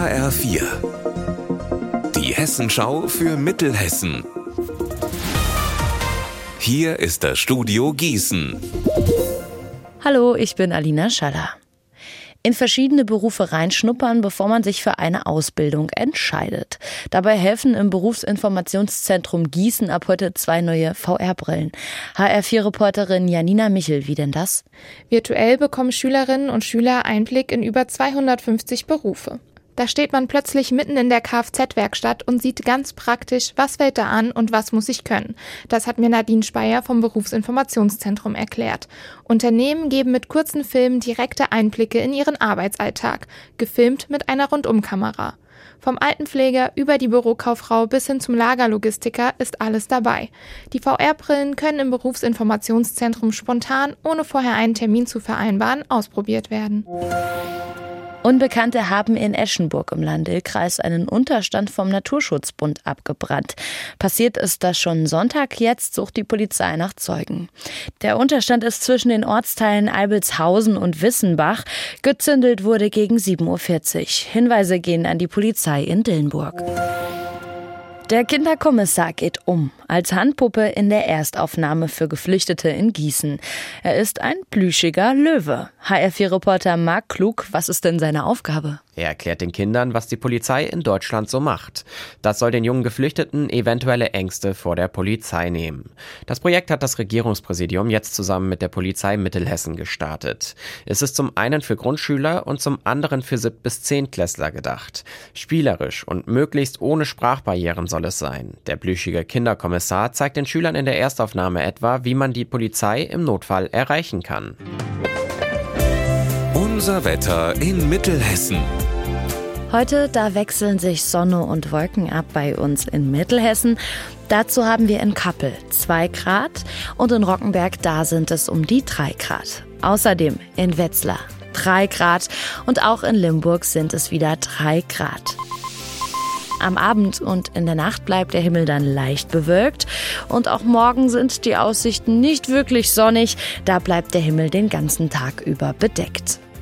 HR4. Die Hessenschau für Mittelhessen. Hier ist das Studio Gießen. Hallo, ich bin Alina Schaller. In verschiedene Berufe reinschnuppern, bevor man sich für eine Ausbildung entscheidet. Dabei helfen im Berufsinformationszentrum Gießen ab heute zwei neue VR-Brillen. HR4-Reporterin Janina Michel, wie denn das? Virtuell bekommen Schülerinnen und Schüler Einblick in über 250 Berufe. Da steht man plötzlich mitten in der Kfz-Werkstatt und sieht ganz praktisch, was fällt da an und was muss ich können. Das hat mir Nadine Speyer vom Berufsinformationszentrum erklärt. Unternehmen geben mit kurzen Filmen direkte Einblicke in ihren Arbeitsalltag, gefilmt mit einer Rundumkamera. Vom Altenpfleger über die Bürokauffrau bis hin zum Lagerlogistiker ist alles dabei. Die VR-Brillen können im Berufsinformationszentrum spontan, ohne vorher einen Termin zu vereinbaren, ausprobiert werden. Unbekannte haben in Eschenburg im Landil-Kreis einen Unterstand vom Naturschutzbund abgebrannt. Passiert ist das schon Sonntag, jetzt sucht die Polizei nach Zeugen. Der Unterstand ist zwischen den Ortsteilen Eibelshausen und Wissenbach. Gezündelt wurde gegen 7.40 Uhr. Hinweise gehen an die Polizei in Dillenburg. Der Kinderkommissar geht um als Handpuppe in der Erstaufnahme für Geflüchtete in Gießen. Er ist ein plüschiger Löwe. HR4-Reporter Marc Klug, was ist denn seine Aufgabe? Er erklärt den Kindern, was die Polizei in Deutschland so macht. Das soll den jungen Geflüchteten eventuelle Ängste vor der Polizei nehmen. Das Projekt hat das Regierungspräsidium jetzt zusammen mit der Polizei Mittelhessen gestartet. Es ist zum einen für Grundschüler und zum anderen für Sieb- bis Zehntklässler gedacht. Spielerisch und möglichst ohne Sprachbarrieren soll es sein. Der plüschige Kinderkommissar zeigt den Schülern in der Erstaufnahme etwa, wie man die Polizei im Notfall erreichen kann. Unser Wetter in Mittelhessen. Heute, da wechseln sich Sonne und Wolken ab bei uns in Mittelhessen. Dazu haben wir in Kappel 2 Grad und in Rockenberg, da sind es um die 3 Grad. Außerdem in Wetzlar 3 Grad und auch in Limburg sind es wieder 3 Grad. Am Abend und in der Nacht bleibt der Himmel dann leicht bewölkt und auch morgen sind die Aussichten nicht wirklich sonnig, da bleibt der Himmel den ganzen Tag über bedeckt.